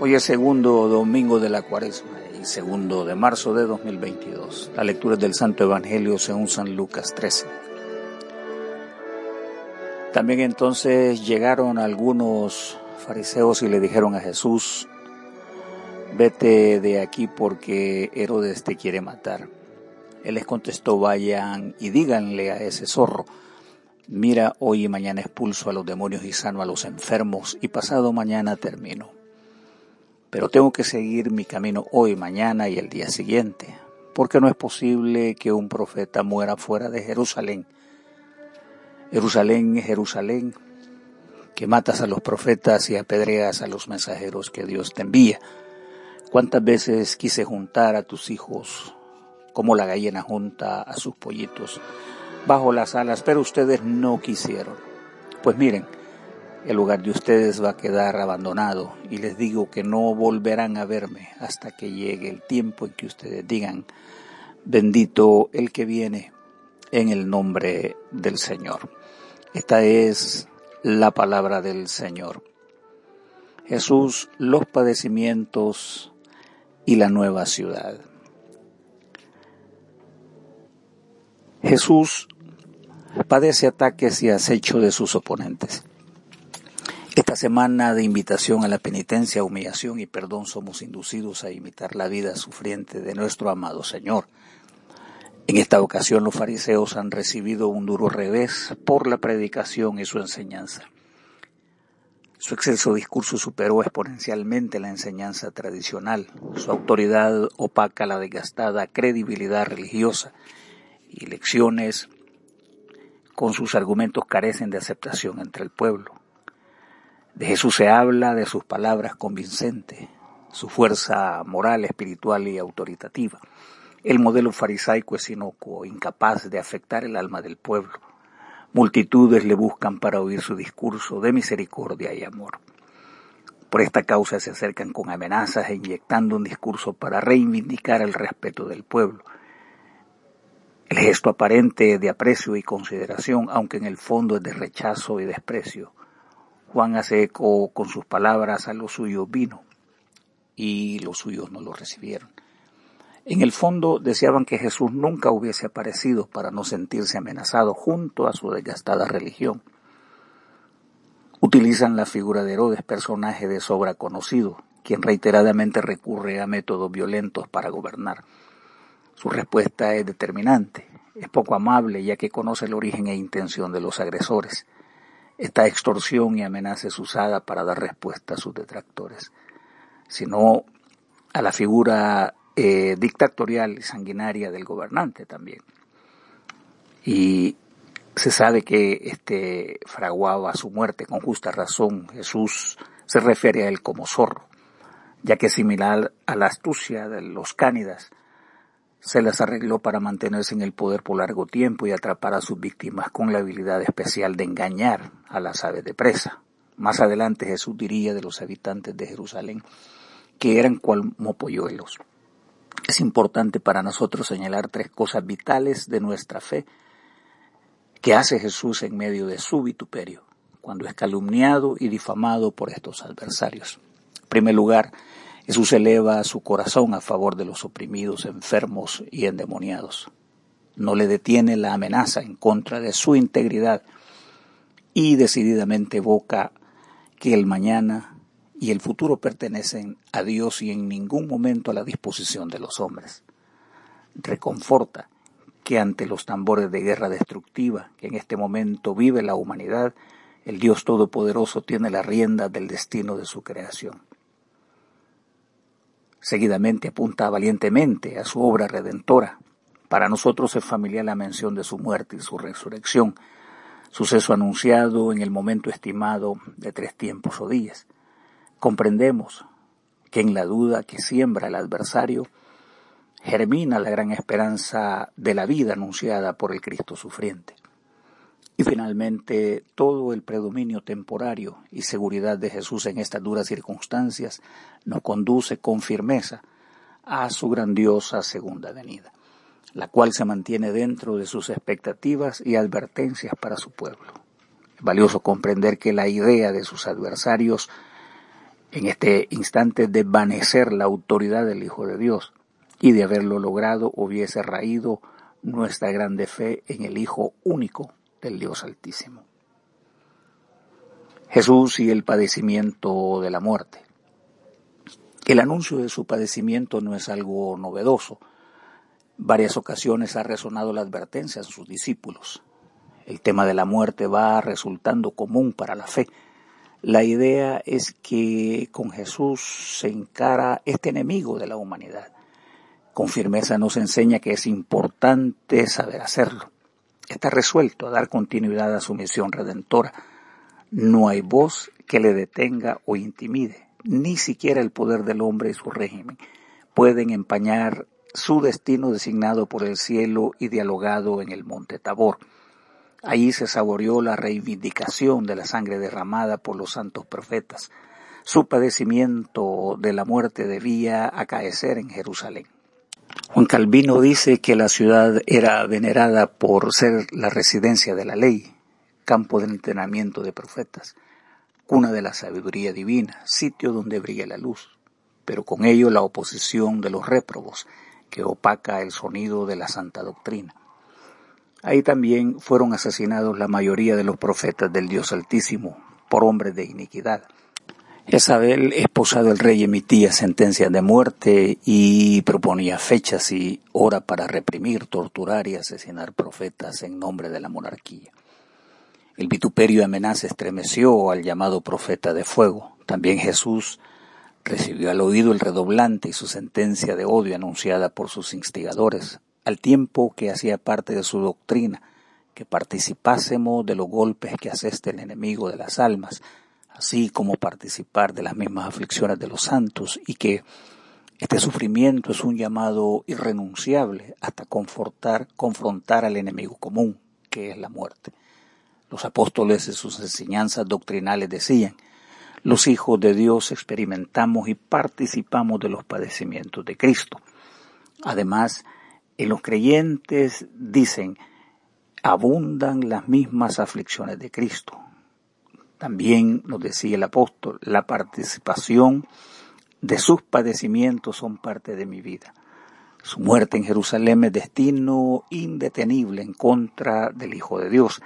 Hoy es segundo domingo de la cuaresma y segundo de marzo de 2022. La lectura del Santo Evangelio según San Lucas 13. También entonces llegaron algunos fariseos y le dijeron a Jesús, vete de aquí porque Herodes te quiere matar. Él les contestó, vayan y díganle a ese zorro, mira, hoy y mañana expulso a los demonios y sano a los enfermos y pasado mañana termino pero tengo que seguir mi camino hoy, mañana y el día siguiente, porque no es posible que un profeta muera fuera de Jerusalén. Jerusalén, Jerusalén, que matas a los profetas y apedreas a los mensajeros que Dios te envía. ¿Cuántas veces quise juntar a tus hijos como la gallina junta a sus pollitos bajo las alas, pero ustedes no quisieron? Pues miren, el lugar de ustedes va a quedar abandonado y les digo que no volverán a verme hasta que llegue el tiempo en que ustedes digan, bendito el que viene en el nombre del Señor. Esta es la palabra del Señor. Jesús, los padecimientos y la nueva ciudad. Jesús padece ataques y acecho de sus oponentes. Esta semana de invitación a la penitencia, humillación y perdón somos inducidos a imitar la vida sufriente de nuestro amado Señor. En esta ocasión los fariseos han recibido un duro revés por la predicación y su enseñanza. Su excelso discurso superó exponencialmente la enseñanza tradicional. Su autoridad opaca la desgastada credibilidad religiosa y lecciones con sus argumentos carecen de aceptación entre el pueblo. De Jesús se habla, de sus palabras convincentes, su fuerza moral, espiritual y autoritativa. El modelo farisaico es inocuo, incapaz de afectar el alma del pueblo. Multitudes le buscan para oír su discurso de misericordia y amor. Por esta causa se acercan con amenazas e inyectando un discurso para reivindicar el respeto del pueblo. El gesto aparente de aprecio y consideración, aunque en el fondo es de rechazo y desprecio, Juan hace eco con sus palabras a los suyos vino y los suyos no lo recibieron. En el fondo deseaban que Jesús nunca hubiese aparecido para no sentirse amenazado junto a su desgastada religión. Utilizan la figura de Herodes, personaje de sobra conocido, quien reiteradamente recurre a métodos violentos para gobernar. Su respuesta es determinante, es poco amable ya que conoce el origen e intención de los agresores esta extorsión y amenaza es usada para dar respuesta a sus detractores, sino a la figura eh, dictatorial y sanguinaria del gobernante también. Y se sabe que este fraguaba su muerte con justa razón. Jesús se refiere a él como zorro, ya que similar a la astucia de los cánidas, se las arregló para mantenerse en el poder por largo tiempo y atrapar a sus víctimas con la habilidad especial de engañar a las aves de presa. Más adelante Jesús diría de los habitantes de Jerusalén que eran cual mopolluelos. Es importante para nosotros señalar tres cosas vitales de nuestra fe que hace Jesús en medio de su vituperio, cuando es calumniado y difamado por estos adversarios. En primer lugar, Jesús eleva su corazón a favor de los oprimidos, enfermos y endemoniados. No le detiene la amenaza en contra de su integridad y decididamente evoca que el mañana y el futuro pertenecen a Dios y en ningún momento a la disposición de los hombres. Reconforta que ante los tambores de guerra destructiva que en este momento vive la humanidad, el Dios Todopoderoso tiene la rienda del destino de su creación. Seguidamente apunta valientemente a su obra redentora. Para nosotros es familiar la mención de su muerte y su resurrección, suceso anunciado en el momento estimado de tres tiempos o días. Comprendemos que en la duda que siembra el adversario germina la gran esperanza de la vida anunciada por el Cristo sufriente. Y finalmente, todo el predominio temporario y seguridad de Jesús en estas duras circunstancias nos conduce con firmeza a su grandiosa segunda venida, la cual se mantiene dentro de sus expectativas y advertencias para su pueblo. Es valioso comprender que la idea de sus adversarios en este instante de desvanecer la autoridad del Hijo de Dios y de haberlo logrado hubiese raído nuestra grande fe en el Hijo único del Dios Altísimo. Jesús y el padecimiento de la muerte. El anuncio de su padecimiento no es algo novedoso. Varias ocasiones ha resonado la advertencia a sus discípulos. El tema de la muerte va resultando común para la fe. La idea es que con Jesús se encara este enemigo de la humanidad. Con firmeza nos enseña que es importante saber hacerlo. Está resuelto a dar continuidad a su misión redentora no hay voz que le detenga o intimide, ni siquiera el poder del hombre y su régimen pueden empañar su destino designado por el cielo y dialogado en el monte Tabor. Allí se saboreó la reivindicación de la sangre derramada por los santos profetas. Su padecimiento de la muerte debía acaecer en Jerusalén. Juan Calvino dice que la ciudad era venerada por ser la residencia de la ley, campo de entrenamiento de profetas, cuna de la sabiduría divina, sitio donde brilla la luz, pero con ello la oposición de los réprobos, que opaca el sonido de la santa doctrina. Ahí también fueron asesinados la mayoría de los profetas del Dios Altísimo por hombres de iniquidad. Isabel, esposado del rey, emitía sentencias de muerte y proponía fechas y hora para reprimir, torturar y asesinar profetas en nombre de la monarquía. El vituperio y amenaza estremeció al llamado profeta de fuego. También Jesús recibió al oído el redoblante y su sentencia de odio anunciada por sus instigadores, al tiempo que hacía parte de su doctrina que participásemos de los golpes que aseste el enemigo de las almas, así como participar de las mismas aflicciones de los santos y que este sufrimiento es un llamado irrenunciable hasta confortar, confrontar al enemigo común, que es la muerte. Los apóstoles en sus enseñanzas doctrinales decían, los hijos de Dios experimentamos y participamos de los padecimientos de Cristo. Además, en los creyentes dicen, abundan las mismas aflicciones de Cristo. También nos decía el apóstol, la participación de sus padecimientos son parte de mi vida. Su muerte en Jerusalén es destino indetenible en contra del Hijo de Dios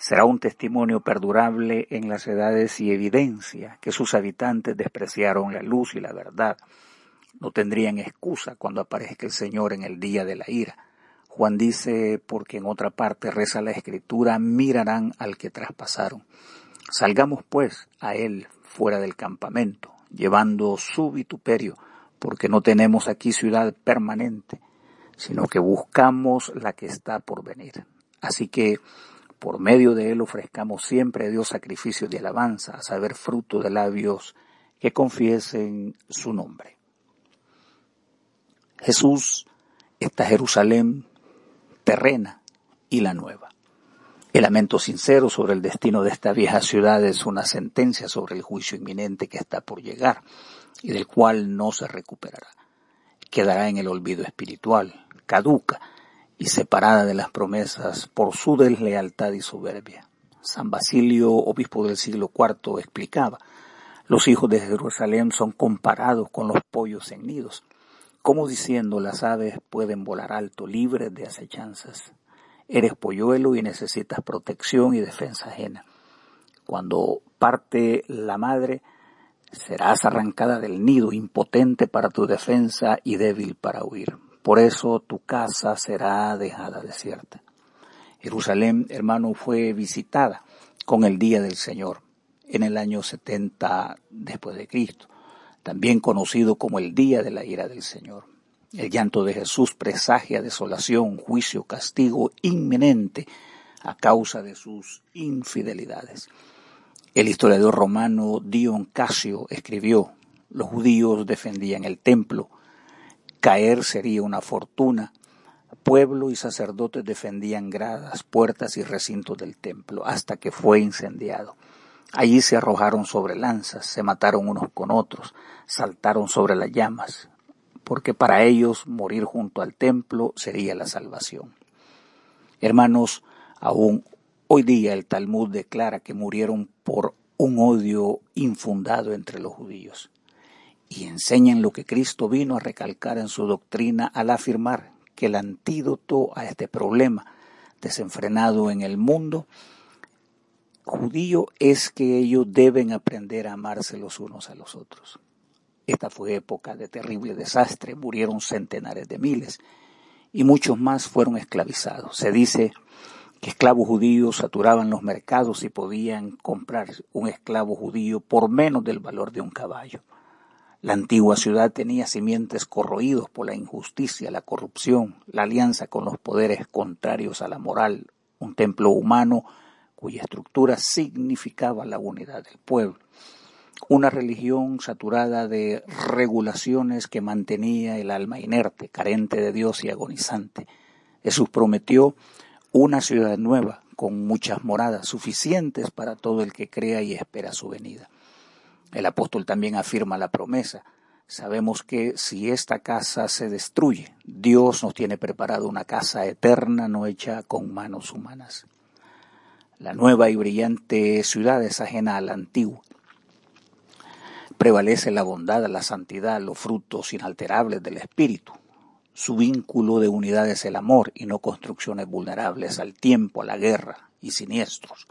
será un testimonio perdurable en las edades y evidencia que sus habitantes despreciaron la luz y la verdad. No tendrían excusa cuando aparezca el Señor en el día de la ira. Juan dice, porque en otra parte reza la escritura, mirarán al que traspasaron. Salgamos pues a él fuera del campamento, llevando su vituperio, porque no tenemos aquí ciudad permanente, sino que buscamos la que está por venir. Así que por medio de él ofrezcamos siempre a Dios sacrificios de alabanza, a saber, fruto de labios que confiesen su nombre. Jesús, esta Jerusalén terrena y la nueva. El lamento sincero sobre el destino de esta vieja ciudad es una sentencia sobre el juicio inminente que está por llegar y del cual no se recuperará. Quedará en el olvido espiritual, caduca, y separada de las promesas por su deslealtad y soberbia. San Basilio, obispo del siglo IV, explicaba, los hijos de Jerusalén son comparados con los pollos en nidos, como diciendo las aves pueden volar alto libres de acechanzas. Eres polluelo y necesitas protección y defensa ajena. Cuando parte la madre, serás arrancada del nido, impotente para tu defensa y débil para huir. Por eso tu casa será dejada desierta. Jerusalén, hermano, fue visitada con el día del Señor en el año 70 después de Cristo, también conocido como el día de la ira del Señor. El llanto de Jesús presagia desolación, juicio, castigo inminente a causa de sus infidelidades. El historiador romano Dion Casio escribió, los judíos defendían el templo, Caer sería una fortuna. Pueblo y sacerdotes defendían gradas, puertas y recintos del templo hasta que fue incendiado. Allí se arrojaron sobre lanzas, se mataron unos con otros, saltaron sobre las llamas. porque para ellos morir junto al templo sería la salvación. Hermanos, aún hoy día el Talmud declara que murieron por un odio infundado entre los judíos y enseñan lo que Cristo vino a recalcar en su doctrina al afirmar que el antídoto a este problema desenfrenado en el mundo judío es que ellos deben aprender a amarse los unos a los otros. Esta fue época de terrible desastre, murieron centenares de miles y muchos más fueron esclavizados. Se dice que esclavos judíos saturaban los mercados y podían comprar un esclavo judío por menos del valor de un caballo. La antigua ciudad tenía simientes corroídos por la injusticia, la corrupción, la alianza con los poderes contrarios a la moral, un templo humano cuya estructura significaba la unidad del pueblo, una religión saturada de regulaciones que mantenía el alma inerte, carente de Dios y agonizante. Jesús prometió una ciudad nueva, con muchas moradas suficientes para todo el que crea y espera su venida. El apóstol también afirma la promesa. Sabemos que si esta casa se destruye, Dios nos tiene preparado una casa eterna no hecha con manos humanas. La nueva y brillante ciudad es ajena a la antigua. Prevalece la bondad, la santidad, los frutos inalterables del Espíritu. Su vínculo de unidad es el amor y no construcciones vulnerables al tiempo, a la guerra y siniestros.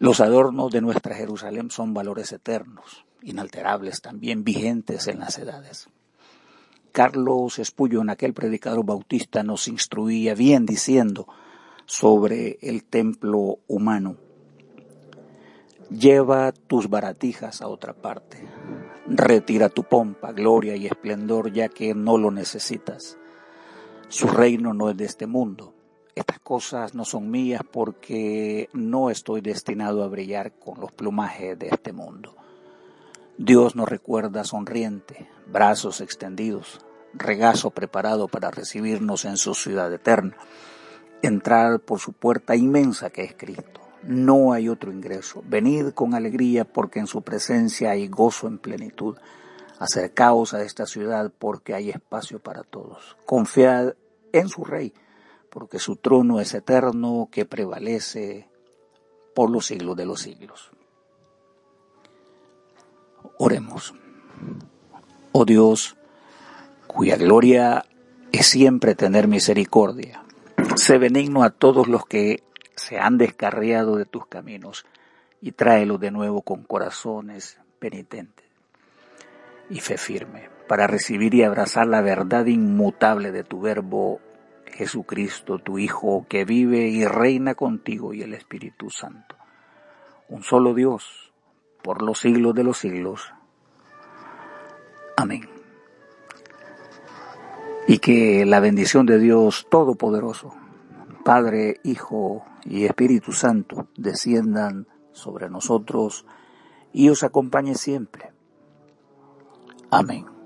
Los adornos de nuestra Jerusalén son valores eternos, inalterables, también vigentes en las edades. Carlos Espullo, en aquel predicador bautista, nos instruía bien diciendo sobre el templo humano. Lleva tus baratijas a otra parte. Retira tu pompa, gloria y esplendor, ya que no lo necesitas. Su reino no es de este mundo estas cosas no son mías porque no estoy destinado a brillar con los plumajes de este mundo. Dios nos recuerda sonriente, brazos extendidos, regazo preparado para recibirnos en su ciudad eterna, entrar por su puerta inmensa que es Cristo. No hay otro ingreso. Venid con alegría porque en su presencia hay gozo en plenitud. Acercaos a esta ciudad porque hay espacio para todos. Confiad en su Rey porque su trono es eterno que prevalece por los siglos de los siglos. Oremos. Oh Dios, cuya gloria es siempre tener misericordia, sé benigno a todos los que se han descarriado de tus caminos y tráelos de nuevo con corazones penitentes y fe firme para recibir y abrazar la verdad inmutable de tu verbo Jesucristo, tu Hijo, que vive y reina contigo y el Espíritu Santo. Un solo Dios, por los siglos de los siglos. Amén. Y que la bendición de Dios Todopoderoso, Padre, Hijo y Espíritu Santo, desciendan sobre nosotros y os acompañe siempre. Amén.